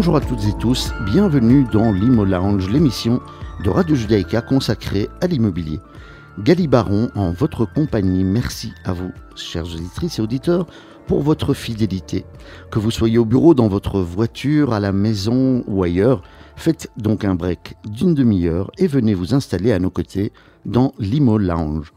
Bonjour à toutes et tous, bienvenue dans l'Imo Lounge, l'émission de Radio Judaïka consacrée à l'immobilier. Gali Baron, en votre compagnie, merci à vous, chers auditrices et auditeurs, pour votre fidélité. Que vous soyez au bureau, dans votre voiture, à la maison ou ailleurs, faites donc un break d'une demi-heure et venez vous installer à nos côtés dans l'Imo Lounge.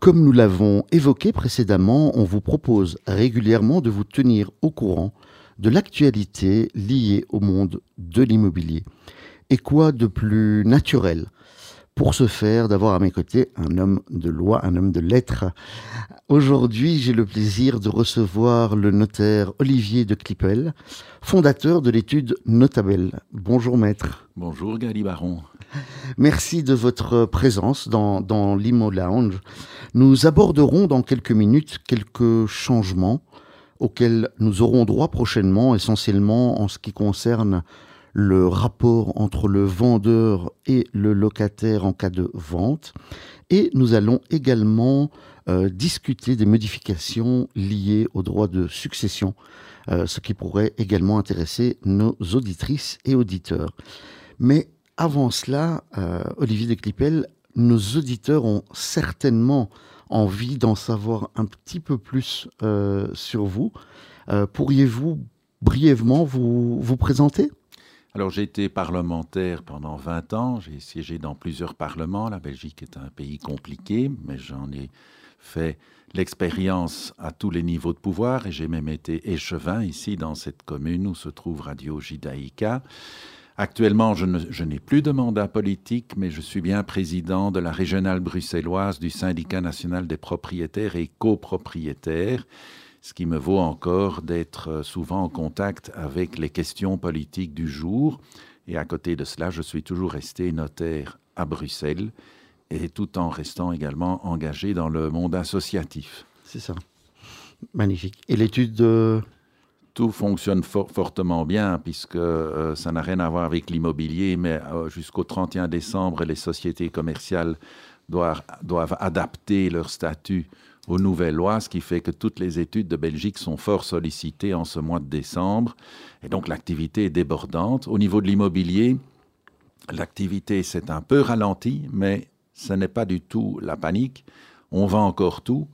Comme nous l'avons évoqué précédemment, on vous propose régulièrement de vous tenir au courant de l'actualité liée au monde de l'immobilier. Et quoi de plus naturel pour ce faire d'avoir à mes côtés un homme de loi, un homme de lettres? Aujourd'hui, j'ai le plaisir de recevoir le notaire Olivier de Clipel, fondateur de l'étude Notabel. Bonjour maître. Bonjour Gali Baron. Merci de votre présence dans, dans l'Imo Lounge. Nous aborderons dans quelques minutes quelques changements auxquels nous aurons droit prochainement, essentiellement en ce qui concerne le rapport entre le vendeur et le locataire en cas de vente. Et nous allons également euh, discuter des modifications liées au droit de succession, euh, ce qui pourrait également intéresser nos auditrices et auditeurs. Mais avant cela, euh, Olivier de Clipel, nos auditeurs ont certainement envie d'en savoir un petit peu plus sur vous. Pourriez-vous brièvement vous, vous présenter? Alors j'ai été parlementaire pendant 20 ans, j'ai siégé dans plusieurs parlements. La Belgique est un pays compliqué, mais j'en ai fait l'expérience à tous les niveaux de pouvoir et j'ai même été échevin ici dans cette commune où se trouve Radio Judaïka. Actuellement, je, n'ai plus de mandat politique, mais je suis bien président de la régionale bruxelloise du syndicat national des propriétaires et copropriétaires ce qui me vaut encore d'être euh, souvent en contact avec les questions politiques du jour. Et à côté de cela, je suis toujours resté notaire à Bruxelles, et tout en restant également engagé dans le monde associatif. C'est ça. Magnifique. Et l'étude de... Tout fonctionne fortement bien, puisque euh, ça n'a rien à voir avec l'immobilier, mais euh, jusqu'au 31 décembre, les sociétés commerciales doivent, doivent adapter leur statut aux nouvelles lois, ce qui fait que toutes les études de Belgique sont fort sollicitées en ce mois de décembre. Et donc l'activité est débordante. Au niveau de l'immobilier, l'activité s'est un peu ralentie, mais ce n'est pas du tout la panique. On vend encore tout.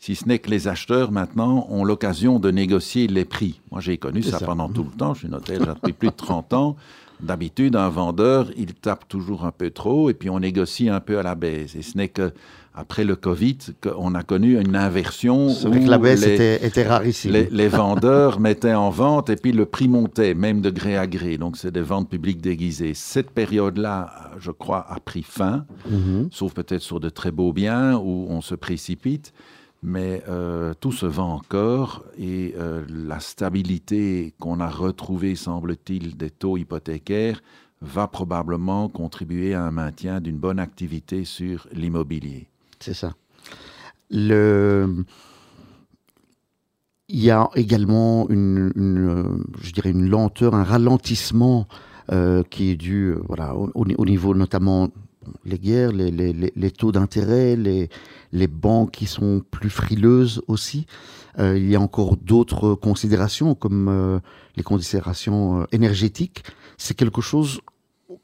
Si ce n'est que les acheteurs, maintenant, ont l'occasion de négocier les prix. Moi, j'ai connu ça, pendant tout le temps. Je suis notaire depuis plus de 30 ans. D'habitude, un vendeur, il tape toujours un peu trop et puis on négocie un peu à la baisse. Et ce n'est que après le Covid qu'on a connu une inversion. C'est vrai que la baisse était, était, rarissime. Les, vendeurs mettaient en vente et puis le prix montait, même de gré à gré. Donc c'est des ventes publiques déguisées. Cette période-là, je crois, a pris fin, mhm. sauf peut-être sur de très beaux biens où on se précipite. Mais euh, tout se vend encore et euh, la stabilité qu'on a retrouvée, semble-t-il, des taux hypothécaires va probablement contribuer à un maintien d'une bonne activité sur l'immobilier. C'est ça. Il y a également une, je dirais une lenteur, un ralentissement euh, qui est dû voilà, au, niveau notamment les guerres, les, les, les taux d'intérêt, les, les banques qui sont plus frileuses aussi. Euh, il y a encore d'autres considérations comme euh, les considérations euh, énergétiques. C'est quelque chose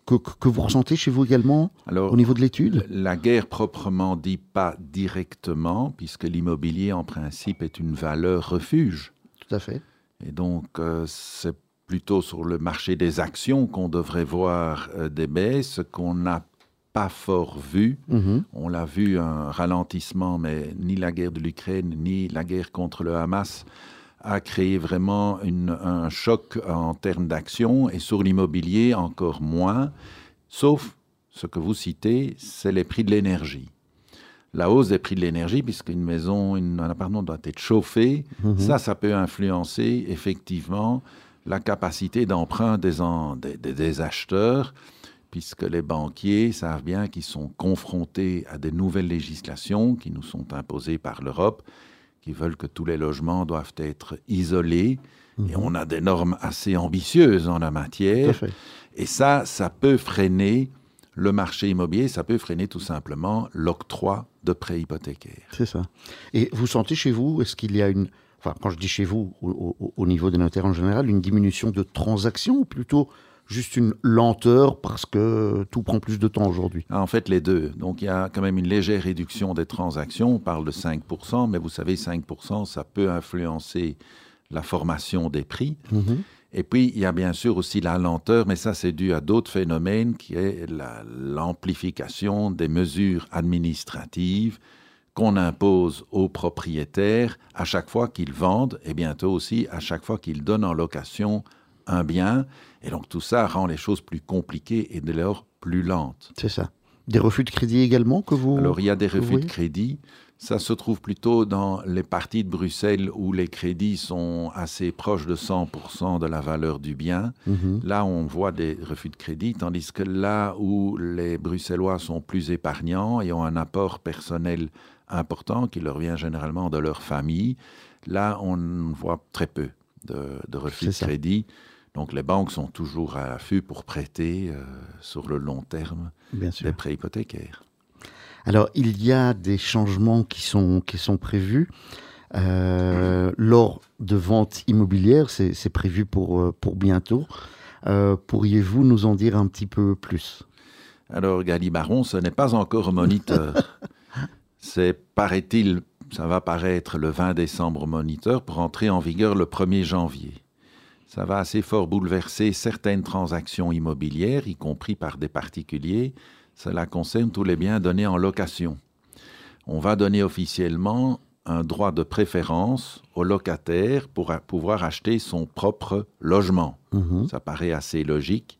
que, que, vous ressentez chez vous également au niveau de l'étude? La guerre proprement dit pas directement, puisque l'immobilier en principe est une valeur refuge. Tout à fait. Et donc c'est plutôt sur le marché des actions qu'on devrait voir des baisses qu'on a pas fort vu. Mhm. On l'a vu, un ralentissement, mais ni la guerre de l'Ukraine, ni la guerre contre le Hamas a créé vraiment un choc en termes d'action, et sur l'immobilier encore moins, sauf ce que vous citez, c'est les prix de l'énergie. La hausse des prix de l'énergie, puisqu'une maison, un appartement doit être chauffé, mhm. ça, ça peut influencer effectivement la capacité d'emprunt des, des, des acheteurs puisque les banquiers savent bien qu'ils sont confrontés à des nouvelles législations qui nous sont imposées par l'Europe, qui veulent que tous les logements doivent être isolés. Et mhm. on a des normes assez ambitieuses en la matière. Et ça, ça peut freiner le marché immobilier, ça peut freiner tout simplement l'octroi de prêts hypothécaires. C'est ça. Et vous sentez chez vous, est-ce qu'il y a une enfin quand je dis chez vous, au, niveau des notaires en général, une diminution de transactions ou plutôt juste une lenteur parce que tout prend plus de temps aujourd'hui ah, En fait, les deux. Donc, il y a quand même une légère réduction des transactions. On parle de 5%, mais vous savez, 5%, ça peut influencer la formation des prix. Mhm. Et puis, il y a bien sûr aussi la lenteur, mais ça, c'est dû à d'autres phénomènes, qui est l'amplification des mesures administratives qu'on impose aux propriétaires à chaque fois qu'ils vendent et bientôt aussi à chaque fois qu'ils donnent en location un bien. Et donc tout ça rend les choses plus compliquées et de lors plus lentes. C'est ça. Des refus de crédit également que vous... Alors il y a des refus de crédit. Ça se trouve plutôt dans les parties de Bruxelles où les crédits sont assez proches de 100% de la valeur du bien. Mhm. Là, on voit des refus de crédit, tandis que là où les Bruxellois sont plus épargnants et ont un apport personnel important qui leur vient généralement de leur famille, là, on voit très peu de, refus de crédit. Donc les banques sont toujours à l'affût pour prêter euh, sur le long terme des prêts hypothécaires. Alors, il y a des changements qui sont, qui sont prévus. Euh, lors de ventes immobilières, c'est prévu pour, euh, pour bientôt. Euh, pourriez-vous nous en dire un petit peu plus? Alors, Baron, ce n'est pas encore moniteur. c'est, paraît-il, ça va paraître le 20 décembre moniteur pour entrer en vigueur le 1er janvier. Ça va assez fort bouleverser certaines transactions immobilières, y compris par des particuliers, cela concerne tous les biens donnés en location. On va donner officiellement un droit de préférence au locataire pour pouvoir acheter son propre logement. Mhm. Ça paraît assez logique.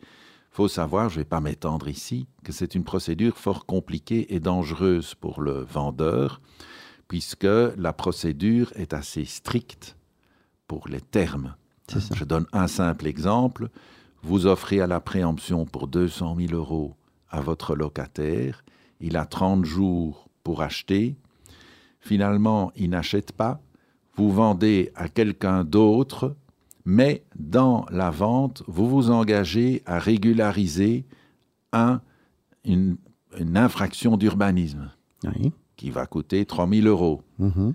faut savoir, je ne vais pas m'étendre ici, que c'est une procédure fort compliquée et dangereuse pour le vendeur, puisque la procédure est assez stricte pour les termes. Je donne un simple exemple. Vous offrez à la préemption pour 200 000 euros à votre locataire, il a 30 jours pour acheter, finalement il n'achète pas, vous vendez à quelqu'un d'autre, mais dans la vente, vous vous engagez à régulariser un, une, infraction d'urbanisme qui va coûter 3000 euros. Mhm.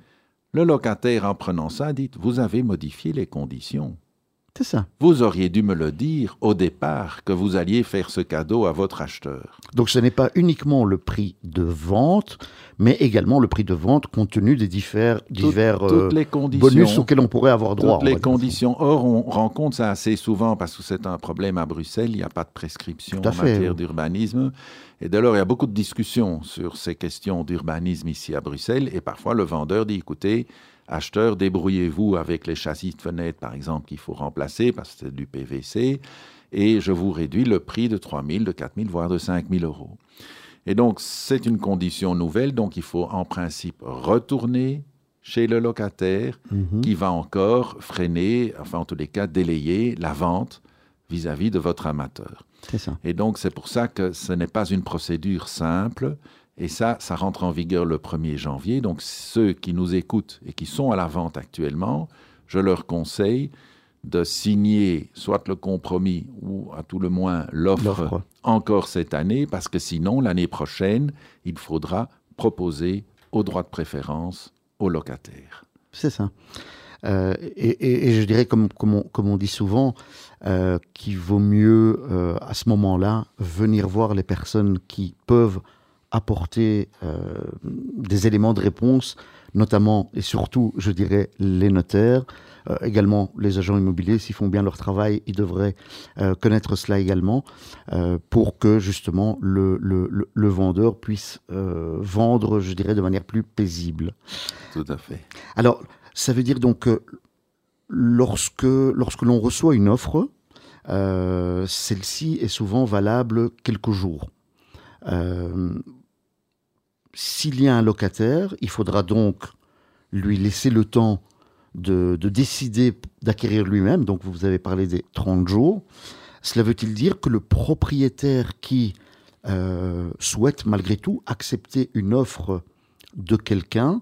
Le locataire, en prenant ça, dit, vous avez modifié les conditions. C'est ça. Vous auriez dû me le dire au départ que vous alliez faire ce cadeau à votre acheteur. Donc ce n'est pas uniquement le prix de vente, mais également le prix de vente compte tenu des divers, divers euh, les bonus auxquels on pourrait avoir droit. Toutes les conditions. Or, on rencontre ça assez souvent parce que c'est un problème à Bruxelles. Il n'y a pas de prescription en matière d'urbanisme. Et dès lors, il y a beaucoup de discussions sur ces questions d'urbanisme ici à Bruxelles. Et parfois, le vendeur dit, écoutez, Acheteurs, débrouillez-vous avec les châssis de fenêtres, par exemple, qu'il faut remplacer parce que c'est du PVC, et je vous réduis le prix de 3 000, de 4 000, voire de 5 000 euros. Et donc, c'est une condition nouvelle, donc il faut en principe retourner chez le locataire mhm. qui va encore freiner, enfin en tous les cas délayer la vente vis-à-vis -vis de votre amateur. Ça. Et donc c'est pour ça que ce n'est pas une procédure simple, et ça, ça rentre en vigueur le 1er janvier. Donc ceux qui nous écoutent et qui sont à la vente actuellement, je leur conseille de signer soit le compromis ou à tout le moins l'offre encore cette année, parce que sinon, l'année prochaine, il faudra proposer au droit de préférence aux locataires. C'est ça. Euh, et, je dirais, comme, comme, on, dit souvent, euh, qu'il vaut mieux, euh, à ce moment-là, venir voir les personnes qui peuvent apporter euh, des éléments de réponse, notamment et surtout, je dirais, les notaires, euh, également les agents immobiliers, s'ils font bien leur travail, ils devraient euh, connaître cela également, pour que justement le, le, le, vendeur puisse vendre, je dirais, de manière plus paisible. Tout à fait. Alors, ça veut dire donc que lorsque, lorsque l'on reçoit une offre, celle-ci est souvent valable quelques jours. Euh, s'il y a un locataire, il faudra donc lui laisser le temps de, décider d'acquérir lui-même. Donc vous avez parlé des 30 jours. Cela veut-il dire que le propriétaire qui euh, souhaite malgré tout accepter une offre de quelqu'un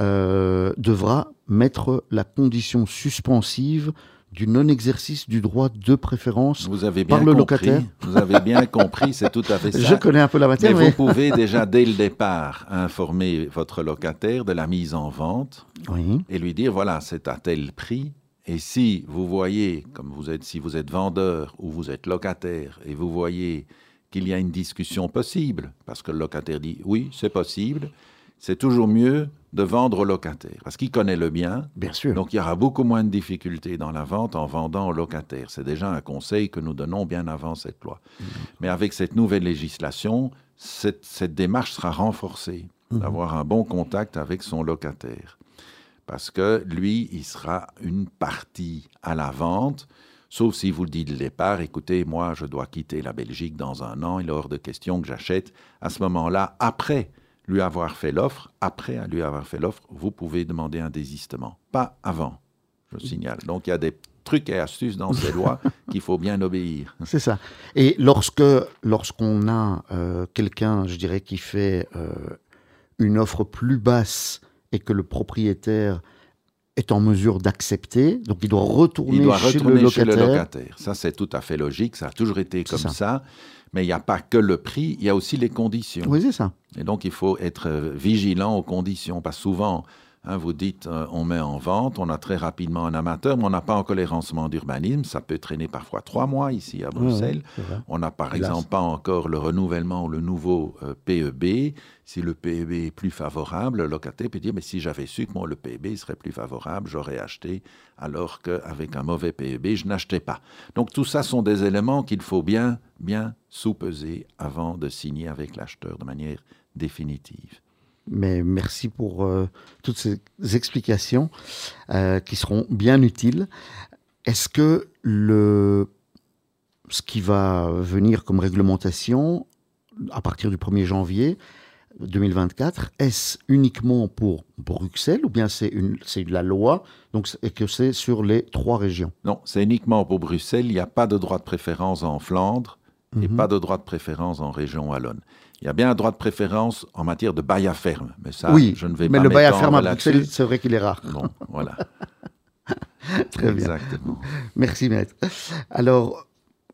euh, devra mettre la condition suspensive du non-exercice du droit de préférence vous avez bien par le compris, locataire Vous avez bien compris, c'est tout à fait ça. Je connais un peu la matière, mais, mais... vous pouvez déjà dès le départ informer votre locataire de la mise en vente Oui. et lui dire voilà, c'est à tel prix. Et si vous voyez, comme vous êtes, si vous êtes vendeur ou vous êtes locataire et vous voyez qu'il y a une discussion possible, parce que le locataire dit oui, c'est possible, c'est toujours mieux de vendre au locataire, parce qu'il connaît le bien. Bien sûr. Donc il y aura beaucoup moins de difficultés dans la vente en vendant au locataire. C'est déjà un conseil que nous donnons bien avant cette loi. Mmh. Mais avec cette nouvelle législation, cette, cette démarche sera renforcée, Mmh. d'avoir un bon contact avec son locataire. Parce que lui, il sera une partie à la vente, sauf si vous le dites le départ, écoutez, moi, je dois quitter la Belgique dans un an, il est hors de question que j'achète. À ce moment-là, après lui avoir fait l'offre, après lui avoir fait l'offre, vous pouvez demander un désistement. Pas avant, je signale. Donc il y a des trucs et astuces dans ces lois qu'il faut bien obéir. C'est ça. Et lorsque lorsqu'on a euh, quelqu'un, je dirais, qui fait euh, une offre plus basse et que le propriétaire est en mesure d'accepter, donc il doit retourner, Il doit chez, retourner le chez le locataire. Ça, c'est tout à fait logique. Ça a toujours été comme ça. ça. Mais il n'y a pas que le prix, il y a aussi les conditions. Oui, c'est ça. Et donc, il faut être euh, vigilant aux conditions. Parce que souvent, hein, vous dites, euh, on met en vente, on a très rapidement un amateur, mais on n'a pas encore les renseignements d'urbanisme. Ça peut traîner parfois trois mois ici à Bruxelles. On n'a par exemple pas encore le renouvellement ou le nouveau euh, PEB. Si le PEB est plus favorable, le locataire peut dire, mais si j'avais su que moi, le PEB serait plus favorable, j'aurais acheté, alors qu'avec un mauvais PEB, je n'achetais pas. Donc tout ça sont des éléments qu'il faut bien, bien sous-peser avant de signer avec l'acheteur de manière définitive. Mais merci pour euh, toutes ces explications euh, qui seront bien utiles. Est-ce que le, ce qui va venir comme réglementation à partir du 1er janvier 2024, est-ce uniquement pour Bruxelles ou bien c'est une, c'est la loi donc, et que c'est sur les trois régions? Non, c'est uniquement pour Bruxelles. Il n'y a pas de droit de préférence en Flandre et Mhm. pas de droit de préférence en région wallonne. Il y a bien un droit de préférence en matière de bail à ferme, mais ça, Oui, je ne vais mais pas le bail à ferme à. Bruxelles, c'est vrai qu'il est rare. Bon, voilà. Très bien. Exactement. Merci, maître. Alors,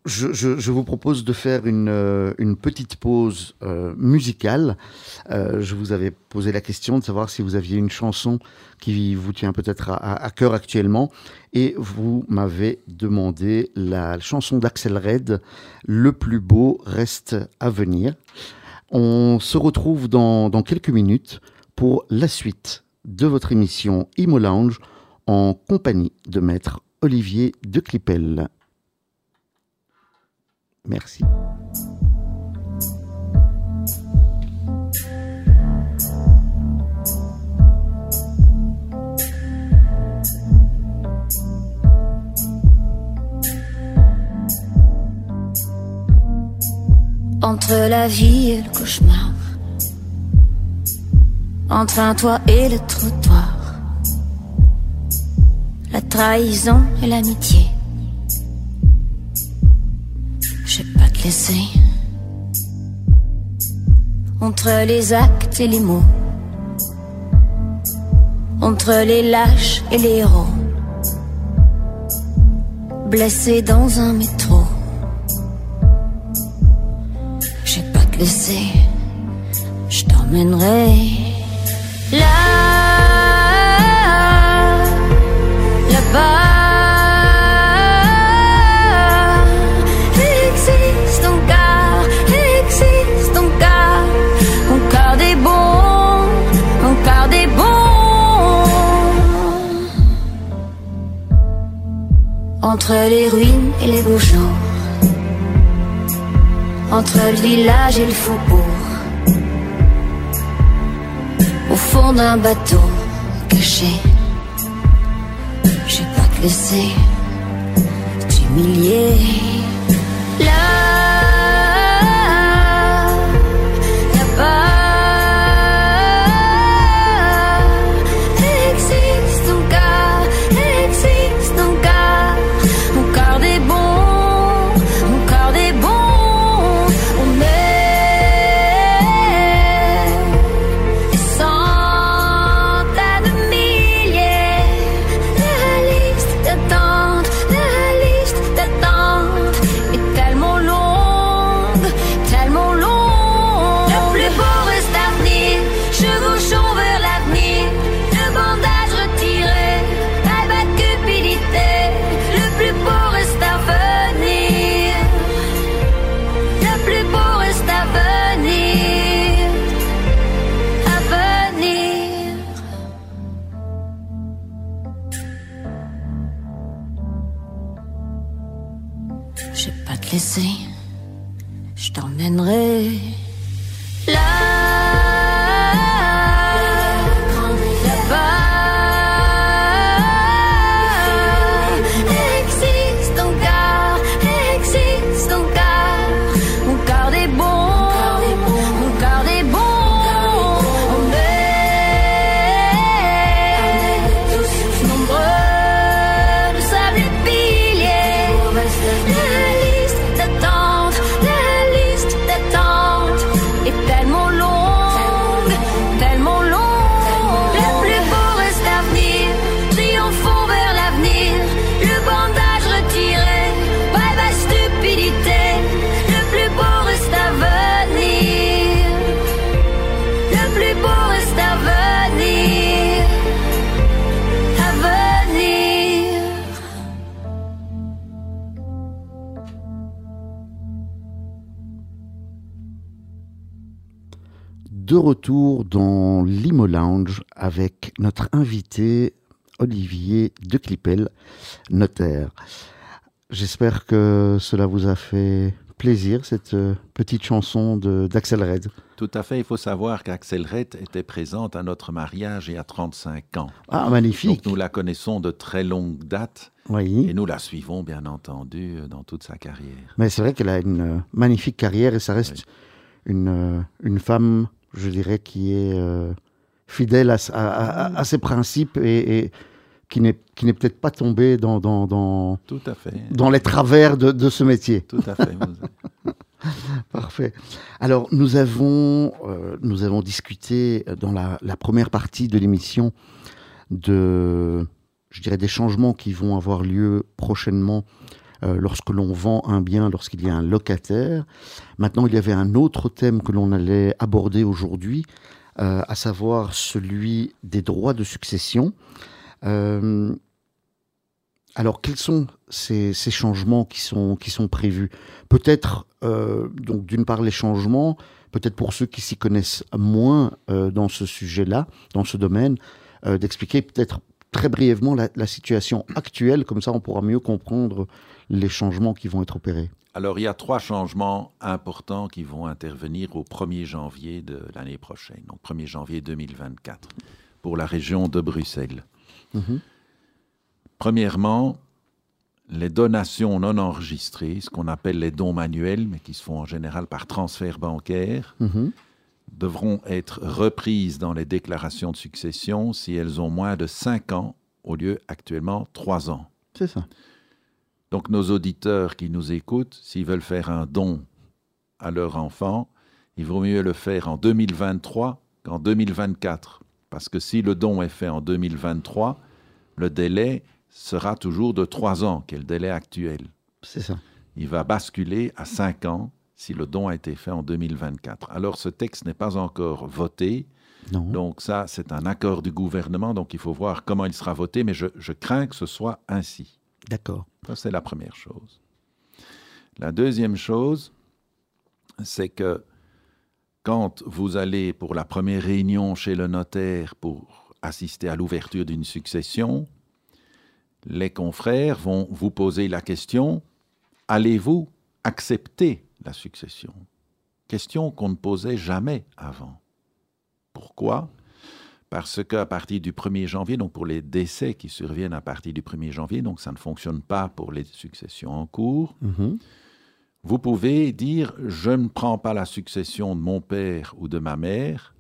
je, je- je vous propose de faire une, euh, une petite pause euh, musicale. Euh, je vous avais posé la question de savoir si vous aviez une chanson qui vous tient peut-être à cœur actuellement. Et vous m'avez demandé la chanson d'Axel Red, Le plus beau reste à venir. On se retrouve dans, quelques minutes pour la suite de votre émission Imo Lounge en compagnie de maître Olivier de Clipel. Merci. Entre la vie et le cauchemar. Entre un toit et le trottoir. La trahison et l'amitié. Je vais pas te laisser. Entre les actes et les mots. Entre les lâches et les héros. Blessé dans un métro. Je t'emmènerai là, là-bas. Existe encore, existe encore, encore des bons, encore des bons. Entre les ruines et les beaux. Entre le village et le faubourg. Au fond d'un bateau caché. Je vais pas te laisser t'humilier Là, retour dans l'Imo Lounge avec notre invité Olivier de Clipel, notaire. J'espère que cela vous a fait plaisir, cette euh, petite chanson d'Axel Red. Tout à fait. Il faut savoir qu'Axel Red était présente à notre mariage il y a 35 ans. Ah, magnifique. Donc nous la connaissons de très longue date. Oui. Et nous la suivons, bien entendu, dans toute sa carrière. Mais c'est vrai qu'elle a une euh, magnifique carrière et ça reste une, euh, une femme je dirais, qui est euh, fidèle à, ses principes et, qui n'est peut-être pas tombé dans, dans, Tout à fait. dans les travers de, ce métier. Tout à fait. Parfait. Alors, nous avons, euh, nous avons discuté dans la, première partie de l'émission de, je dirais, des changements qui vont avoir lieu prochainement euh, lorsque l'on vend un bien, lorsqu'il y a un locataire. Maintenant, il y avait un autre thème que l'on allait aborder aujourd'hui, euh, à savoir celui des droits de succession. Euh, alors, quels sont ces, changements qui sont, qui sont prévus? Peut-être, donc d'une part, les changements, peut-être pour ceux qui s'y connaissent moins dans ce sujet-là, dans ce domaine, d'expliquer peut-être très brièvement la, la, situation actuelle, comme ça on pourra mieux comprendre les changements qui vont être opérés Alors, il y a trois changements importants qui vont intervenir au 1er janvier de l'année prochaine, donc 1er janvier 2024, pour la région de Bruxelles. Mhm. Premièrement, les donations non enregistrées, ce qu'on appelle les dons manuels, mais qui se font en général par transfert bancaire, mhm. Devront être reprises dans les déclarations de succession si elles ont moins de 5 ans au lieu actuellement 3 ans. C'est ça. Donc nos auditeurs qui nous écoutent, s'ils veulent faire un don à leur enfant, il vaut mieux le faire en 2023 qu'en 2024. Parce que si le don est fait en 2023, le délai sera toujours de trois ans, qui est le délai actuel. C'est ça. Il va basculer à cinq ans si le don a été fait en 2024. Alors ce texte n'est pas encore voté. Non. Donc ça, c'est un accord du gouvernement, donc il faut voir comment il sera voté, mais je crains que ce soit ainsi. D'accord. Ça, c'est la première chose. La deuxième chose, c'est que quand vous allez pour la première réunion chez le notaire pour assister à l'ouverture d'une succession, les confrères vont vous poser la question, allez-vous accepter la succession Question qu'on ne posait jamais avant. Pourquoi? Parce qu'à partir du 1er janvier, donc pour les décès qui surviennent à partir du 1er janvier, donc ça ne fonctionne pas pour les successions en cours, mhm. vous pouvez dire je ne prends pas la succession de mon père ou de ma mère,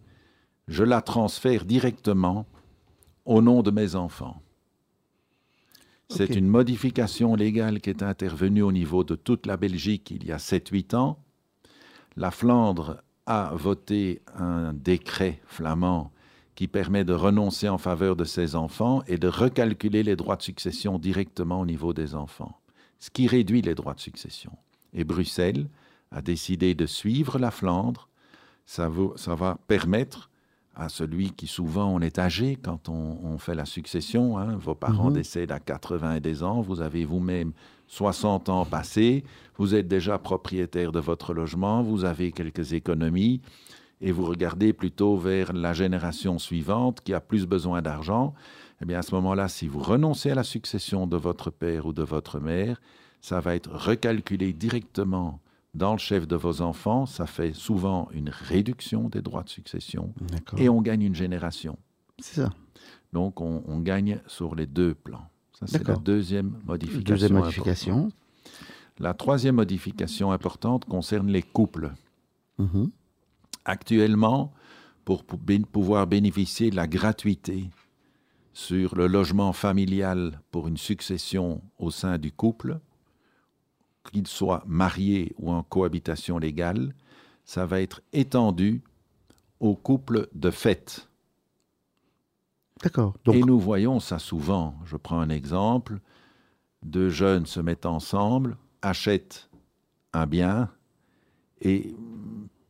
je la transfère directement au nom de mes enfants. C'est une modification légale qui est intervenue au niveau de toute la Belgique il y a 7-8 ans. La Flandre a voté un décret flamand qui permet de renoncer en faveur de ses enfants et de recalculer les droits de succession directement au niveau des enfants, ce qui réduit les droits de succession. Et Bruxelles a décidé de suivre la Flandre. Ça, va permettre à celui qui souvent on est âgé quand on, fait la succession, hein, vos parents mhm. décèdent à 80 des ans, vous avez vous-même 60 ans passés, vous êtes déjà propriétaire de votre logement, vous avez quelques économies, et vous regardez plutôt vers la génération suivante qui a plus besoin d'argent, eh bien à ce moment-là, si vous renoncez à la succession de votre père ou de votre mère, ça va être recalculé directement dans le chef de vos enfants. Ça fait souvent une réduction des droits de succession et on gagne une génération. C'est ça. Donc on, gagne sur les deux plans. Ça, c'est la deuxième modification. Deuxième modification. La troisième modification importante concerne les couples. Mhm. Actuellement, pour pouvoir bénéficier de la gratuité sur le logement familial pour une succession au sein du couple, qu'il soit marié ou en cohabitation légale, ça va être étendu aux couples de fait. D'accord. Et nous voyons ça souvent. Je prends un exemple. Deux jeunes se mettent ensemble, achètent un bien et,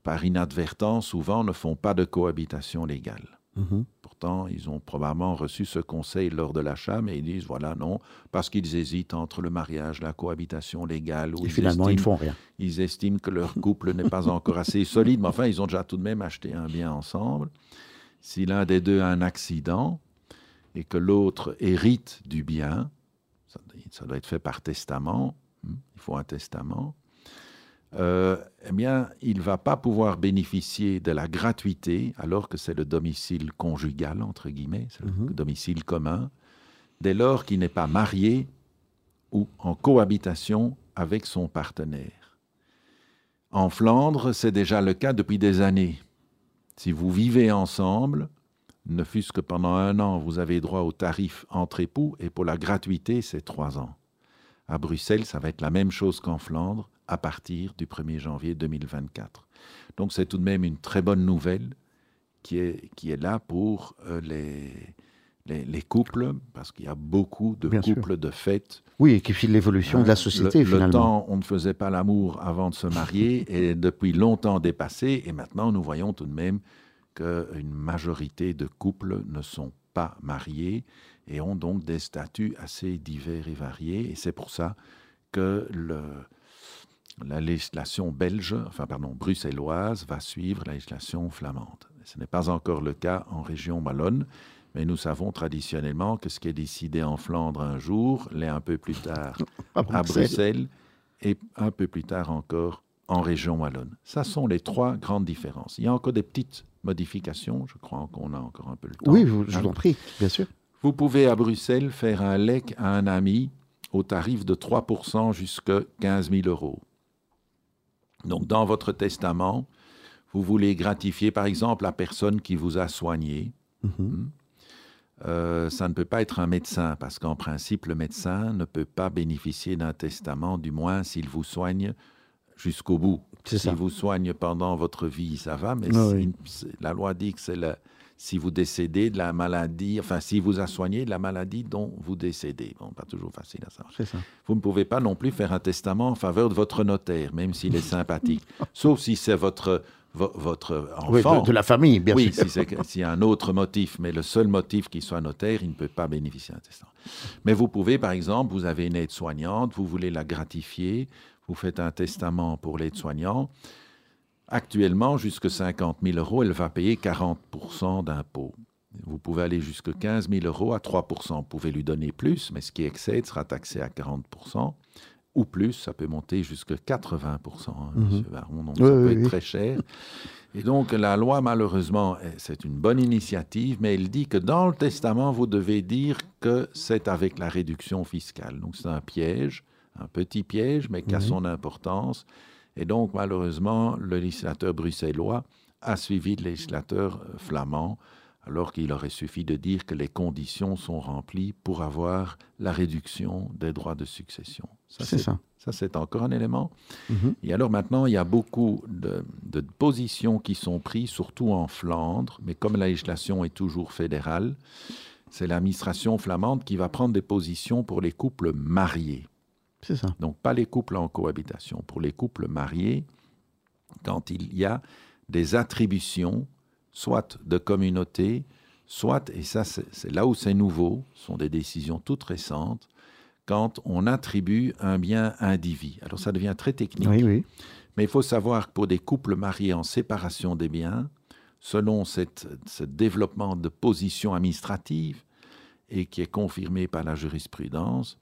par inadvertance, souvent ne font pas de cohabitation légale. Mhm. Pourtant, ils ont probablement reçu ce conseil lors de l'achat, mais ils disent voilà, non, parce qu'ils hésitent entre le mariage, la cohabitation légale. Ou Et finalement, ils font rien. Ils estiment que leur couple n'est pas encore assez solide, mais enfin, ils ont déjà tout de même acheté un bien ensemble. Si l'un des deux a un accident et que l'autre hérite du bien, ça doit être fait par testament, hmm, il faut un testament, euh, eh bien, il ne va pas pouvoir bénéficier de la gratuité, alors que c'est le domicile conjugal, entre guillemets, c'est le Mhm. domicile commun, dès lors qu'il n'est pas marié ou en cohabitation avec son partenaire. En Flandre, c'est déjà le cas depuis des années. Si vous vivez ensemble, ne fût-ce que pendant un an, vous avez droit au tarif entre époux, et pour la gratuité, c'est trois ans. À Bruxelles, ça va être la même chose qu'en Flandre à partir du 1er janvier 2024. Donc c'est tout de même une très bonne nouvelle qui est, qui est là pour euh, les, les, les, couples, parce qu'il y a beaucoup de Bien couples de fêtes. Oui, et qui file l'évolution de la société le, finalement. Le temps, on ne faisait pas l'amour avant de se marier est depuis longtemps dépassé, et maintenant nous voyons tout de même qu'une majorité de couples ne sont pas mariés et ont donc des statuts assez divers et variés, et c'est pour ça que le, la législation belge, enfin pardon, bruxelloise, va suivre la législation flamande. Ce n'est pas encore le cas en région wallonne, mais nous savons traditionnellement que ce qui est décidé en Flandre un jour l'est un peu plus tard à Bruxelles. à Bruxelles et un peu plus tard encore en région wallonne. Ça sont les trois grandes différences. Il y a encore des petites modifications, je crois qu'on a encore un peu le temps. Oui, je vous en prie, bien sûr. Vous pouvez à Bruxelles faire un lec à un ami au tarif de 3% jusqu'à 15 000 euros. Donc, dans votre testament, vous voulez gratifier, par exemple, la personne qui vous a soigné. Mm -hmm. euh, ça ne peut pas être un médecin, parce qu'en principe, le médecin ne peut pas bénéficier d'un testament, du moins s'il vous soigne jusqu'au bout. S'il vous soigne pendant votre vie, ça va, mais oui. si, la loi dit que c'est la, si vous décédez de la maladie, enfin, si vous a soigné de la maladie dont vous décédez. Bon, pas toujours facile à savoir. Ça. Vous ne pouvez pas non plus faire un testament en faveur de votre notaire, même s'il est sympathique. Sauf si c'est votre, vo votre enfant. Oui, de, de, la famille, bien oui, sûr. Oui, s'il y a un autre motif, mais le seul motif qu'il soit notaire, il ne peut pas bénéficier d'un testament. Mais vous pouvez, par exemple, vous avez une aide-soignante, vous voulez la gratifier, vous faites un testament pour l'aide-soignant. Actuellement, jusqu'à 50 000 euros, elle va payer 40% d'impôts. Vous pouvez aller jusqu'à 15 000 euros à 3% Vous pouvez lui donner plus, mais ce qui excède sera taxé à 40% ou plus, ça peut monter jusqu'à 80 hein, Mhm. monsieur Baron, donc Oui, ça peut oui, être très cher. Et donc, la loi, malheureusement, c'est une bonne initiative, mais elle dit que dans le testament, vous devez dire que c'est avec la réduction fiscale. Donc, c'est un piège, un petit piège, mais qui a Mhm. son importance. Et donc, malheureusement, le législateur bruxellois a suivi le législateur flamand, alors qu'il aurait suffi de dire que les conditions sont remplies pour avoir la réduction des droits de succession. C'est ça. Ça, c'est encore un élément. Mhm. Et alors maintenant, il y a beaucoup de, de, positions qui sont prises, surtout en Flandre, mais comme la législation est toujours fédérale, c'est l'administration flamande qui va prendre des positions pour les couples mariés. C'est ça. Donc pas les couples en cohabitation. Pour les couples mariés, quand il y a des attributions, soit de communauté, soit, et ça c'est là où c'est nouveau, ce sont des décisions toutes récentes, quand on attribue un bien indivis. Alors ça devient très technique. Oui, oui. Mais il faut savoir que pour des couples mariés en séparation des biens, selon cette, ce développement de position administrative, et qui est confirmé par la jurisprudence,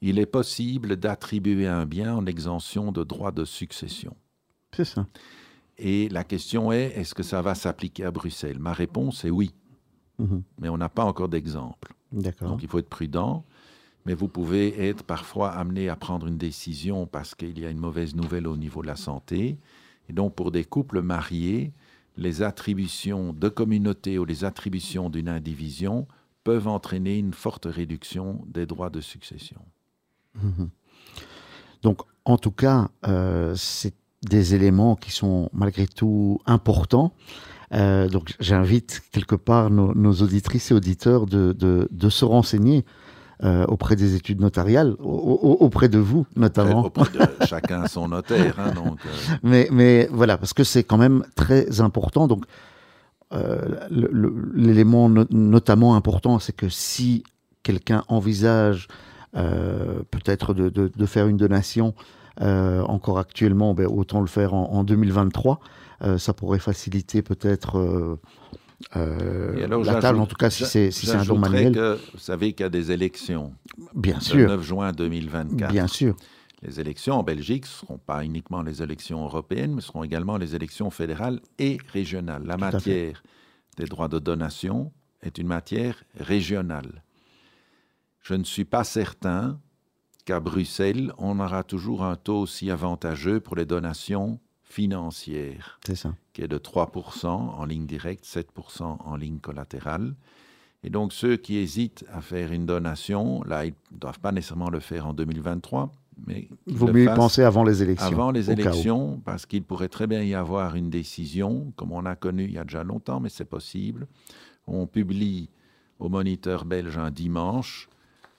il est possible d'attribuer un bien en exemption de droit de succession. C'est ça. Et la question est, est-ce que ça va s'appliquer à Bruxelles? Ma réponse est oui. Mhm. Mais on n'a pas encore d'exemple. Donc il faut être prudent. Mais vous pouvez être parfois amené à prendre une décision parce qu'il y a une mauvaise nouvelle au niveau de la santé. Et donc pour des couples mariés, les attributions de communauté ou les attributions d'une indivision peuvent entraîner une forte réduction des droits de succession. Mhm. Donc, en tout cas, euh, c'est des éléments qui sont malgré tout importants. Euh, donc, j'invite quelque part nos, auditrices et auditeurs de, de, se renseigner euh, auprès des études notariales, auprès de vous notamment. Auprès de chacun son notaire. Hein, donc, mais, mais voilà, parce que c'est quand même très important. Donc, l'élément notamment important, c'est que si quelqu'un envisage euh, peut-être de, de, faire une donation euh, encore actuellement, ben, autant le faire en, 2023. Euh, ça pourrait faciliter peut-être la table, en tout cas si c'est si un don manuel. Que, vous savez qu'il y a des élections. Bien sûr. Le 9 juin 2024. Bien sûr. Les élections en Belgique ne seront pas uniquement les élections européennes, mais seront également les élections fédérales et régionales. La matière des droits de donation est une matière régionale je ne suis pas certain qu'à Bruxelles, on aura toujours un taux aussi avantageux pour les donations financières. C'est ça. Qui est de 3% en ligne directe, 7% en ligne collatérale. Et donc, ceux qui hésitent à faire une donation, là, ils ne doivent pas nécessairement le faire en 2023, mais. Il vaut mieux y penser avant les élections. Avant les élections, parce qu'il pourrait très bien y avoir une décision, comme on a connu il y a déjà longtemps, mais c'est possible. On publie au Moniteur belge un dimanche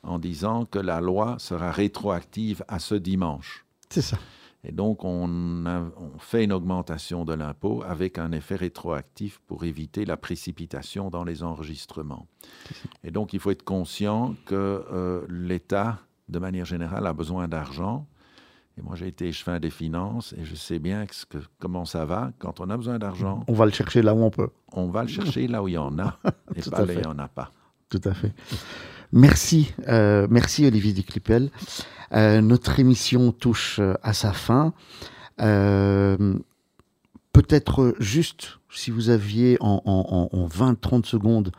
en disant que la loi sera rétroactive à ce dimanche. C'est ça. Et donc, on, fait une augmentation de l'impôt avec un effet rétroactif pour éviter la précipitation dans les enregistrements. Et donc, il faut être conscient que euh, l'État, de manière générale, a besoin d'argent. Et moi, j'ai été échevin des finances et je sais bien que, comment ça va. Quand on a besoin d'argent... On va le chercher là où on peut. On va le chercher là où il y en a et pas là où il n'y en a pas. Tout à fait. Merci, euh, merci Olivier Duclipel. Euh, notre émission touche euh, à sa fin. Peut-être juste, si vous aviez en, 20-30 secondes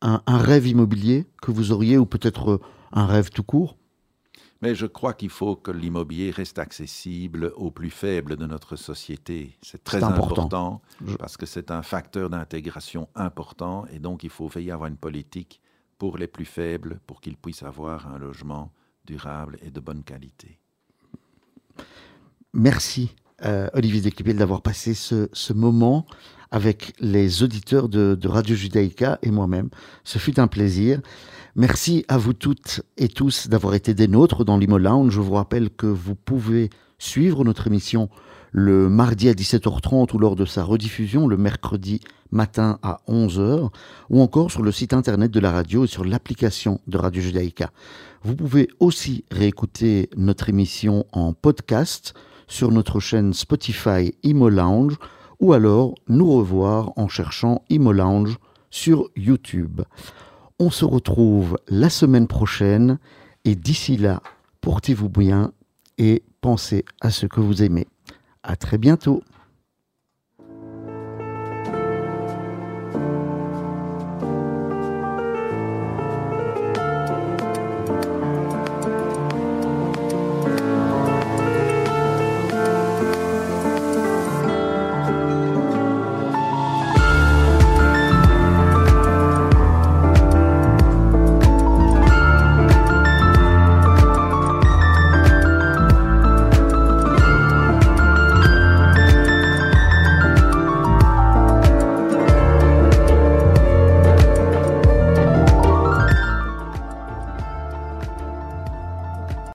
un, rêve immobilier que vous auriez, ou peut-être un rêve tout court mais je crois qu'il faut que l'immobilier reste accessible aux plus faibles de notre société. C'est très important, parce que c'est un facteur d'intégration important et donc il faut veiller à avoir une politique pour les plus faibles, pour qu'ils puissent avoir un logement durable et de bonne qualité. Merci euh, Olivier Desclipel d'avoir passé ce, moment avec les auditeurs de, Radio Judaïka et moi-même. Ce fut un plaisir. Merci à vous toutes et tous d'avoir été des nôtres dans l'Imo Lounge. Je vous rappelle que vous pouvez suivre notre émission le mardi à 17h30 ou lors de sa rediffusion le mercredi matin à 11h, ou encore sur le site internet de la radio et sur l'application de Radio Judaïka. Vous pouvez aussi réécouter notre émission en podcast sur notre chaîne Spotify Imo Lounge ou alors nous revoir en cherchant Imo Lounge sur YouTube. On se retrouve la semaine prochaine et d'ici là, portez-vous bien et pensez à ce que vous aimez. À très bientôt.